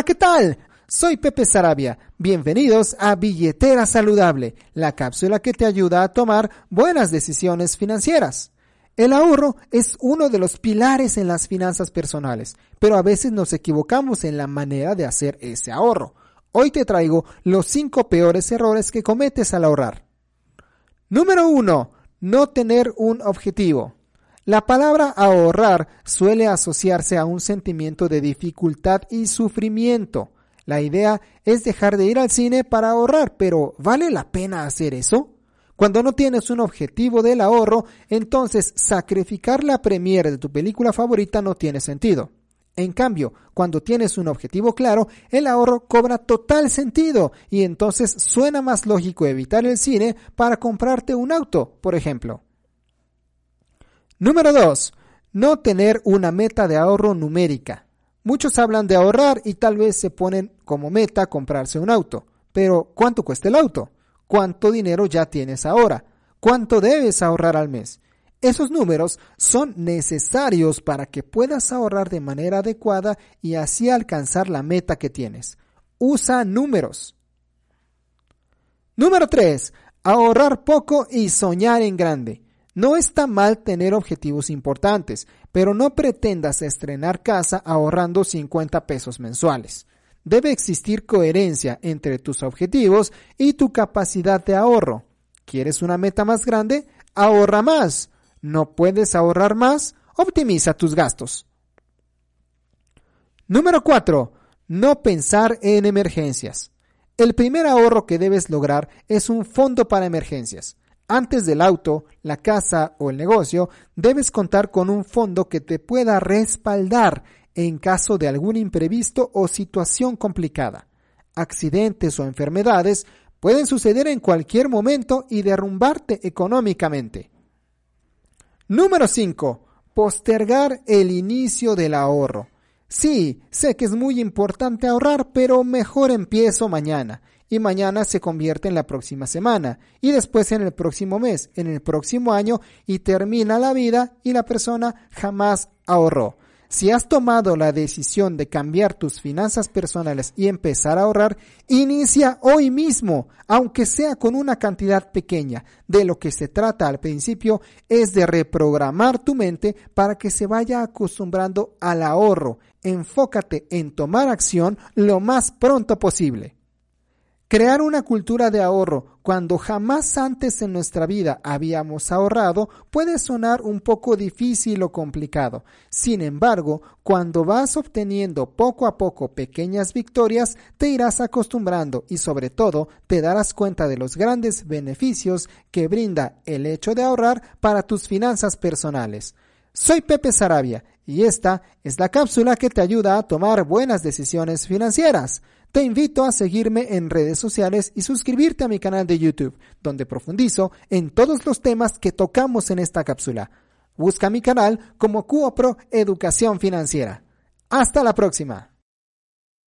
Hola, ¿qué tal? Soy Pepe Sarabia. Bienvenidos a Billetera Saludable, la cápsula que te ayuda a tomar buenas decisiones financieras. El ahorro es uno de los pilares en las finanzas personales, pero a veces nos equivocamos en la manera de hacer ese ahorro. Hoy te traigo los cinco peores errores que cometes al ahorrar. Número 1. No tener un objetivo. La palabra ahorrar suele asociarse a un sentimiento de dificultad y sufrimiento. La idea es dejar de ir al cine para ahorrar, pero ¿vale la pena hacer eso? Cuando no tienes un objetivo del ahorro, entonces sacrificar la premiere de tu película favorita no tiene sentido. En cambio, cuando tienes un objetivo claro, el ahorro cobra total sentido y entonces suena más lógico evitar el cine para comprarte un auto, por ejemplo. Número 2. No tener una meta de ahorro numérica. Muchos hablan de ahorrar y tal vez se ponen como meta comprarse un auto. Pero ¿cuánto cuesta el auto? cuánto dinero ya tienes ahora, cuánto debes ahorrar al mes. Esos números son necesarios para que puedas ahorrar de manera adecuada y así alcanzar la meta que tienes. Usa números. Número 3. Ahorrar poco y soñar en grande. No está mal tener objetivos importantes, pero no pretendas estrenar casa ahorrando 50 pesos mensuales. Debe existir coherencia entre tus objetivos y tu capacidad de ahorro. ¿Quieres una meta más grande? Ahorra más. ¿No puedes ahorrar más? Optimiza tus gastos. Número 4. No pensar en emergencias. El primer ahorro que debes lograr es un fondo para emergencias. Antes del auto, la casa o el negocio, debes contar con un fondo que te pueda respaldar en caso de algún imprevisto o situación complicada. Accidentes o enfermedades pueden suceder en cualquier momento y derrumbarte económicamente. Número 5. Postergar el inicio del ahorro. Sí, sé que es muy importante ahorrar, pero mejor empiezo mañana. Y mañana se convierte en la próxima semana, y después en el próximo mes, en el próximo año, y termina la vida y la persona jamás ahorró. Si has tomado la decisión de cambiar tus finanzas personales y empezar a ahorrar, inicia hoy mismo, aunque sea con una cantidad pequeña. De lo que se trata al principio es de reprogramar tu mente para que se vaya acostumbrando al ahorro. Enfócate en tomar acción lo más pronto posible. Crear una cultura de ahorro cuando jamás antes en nuestra vida habíamos ahorrado puede sonar un poco difícil o complicado. Sin embargo, cuando vas obteniendo poco a poco pequeñas victorias, te irás acostumbrando y sobre todo te darás cuenta de los grandes beneficios que brinda el hecho de ahorrar para tus finanzas personales. Soy Pepe Sarabia y esta es la cápsula que te ayuda a tomar buenas decisiones financieras. Te invito a seguirme en redes sociales y suscribirte a mi canal de YouTube, donde profundizo en todos los temas que tocamos en esta cápsula. Busca mi canal como Cuopro Educación Financiera. Hasta la próxima.